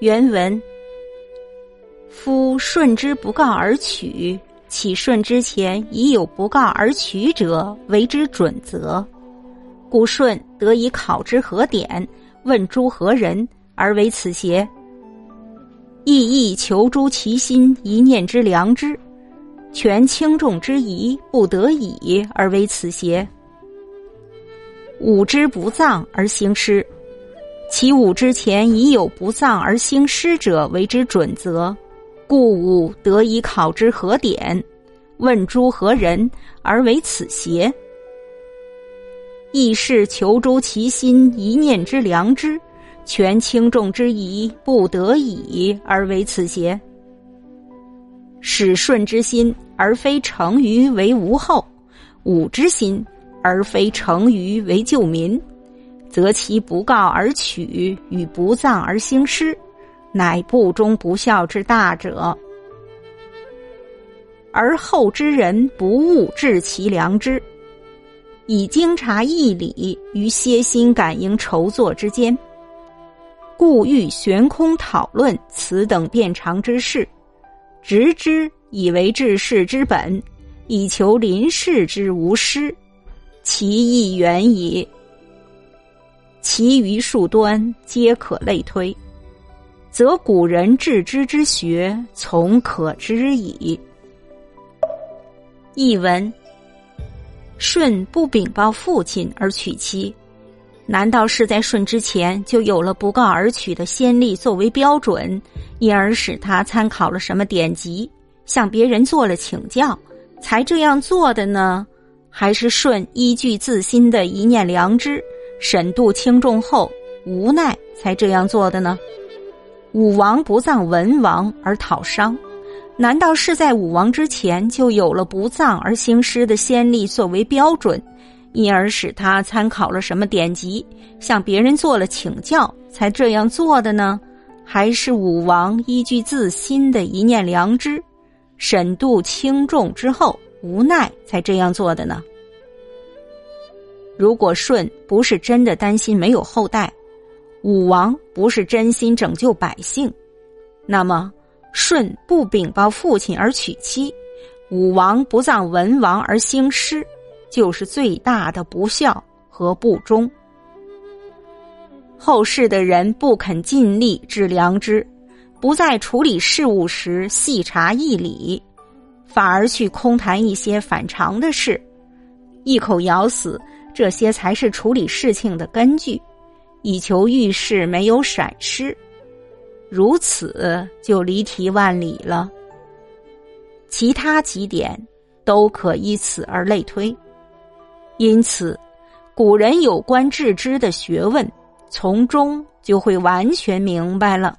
原文：夫顺之不告而取，其顺之前已有不告而取者，为之准则。故舜得以考之何典？问诸何人而为此邪？意亦求诸其心一念之良知，权轻重之疑，不得已而为此邪？吾之不葬而行师。其武之前已有不葬而兴师者为之准则，故武得以考之何典？问诸何人而为此邪？亦是求诸其心一念之良知，权轻重之疑，不得已而为此邪？使顺之心而非成于为无后，武之心而非成于为救民。则其不告而取与不葬而兴师，乃不忠不孝之大者。而后之人不务治其良知，以经察义理于歇心感应筹作之间，故欲悬空讨论此等变常之事，直之以为治世之本，以求临世之无失，其意远矣。其余数端皆可类推，则古人致知之学从可知矣。译文：舜不禀报父亲而娶妻，难道是在舜之前就有了不告而娶的先例作为标准，因而使他参考了什么典籍，向别人做了请教，才这样做的呢？还是舜依据自心的一念良知？审度轻重后，无奈才这样做的呢。武王不葬文王而讨商，难道是在武王之前就有了不葬而兴师的先例作为标准，因而使他参考了什么典籍，向别人做了请教，才这样做的呢？还是武王依据自心的一念良知，审度轻重之后，无奈才这样做的呢？如果舜不是真的担心没有后代，武王不是真心拯救百姓，那么舜不禀报父亲而娶妻，武王不葬文王而兴师，就是最大的不孝和不忠。后世的人不肯尽力治良知，不在处理事务时细察义理，反而去空谈一些反常的事，一口咬死。这些才是处理事情的根据，以求遇事没有闪失，如此就离题万里了。其他几点都可依此而类推，因此古人有关致知的学问，从中就会完全明白了。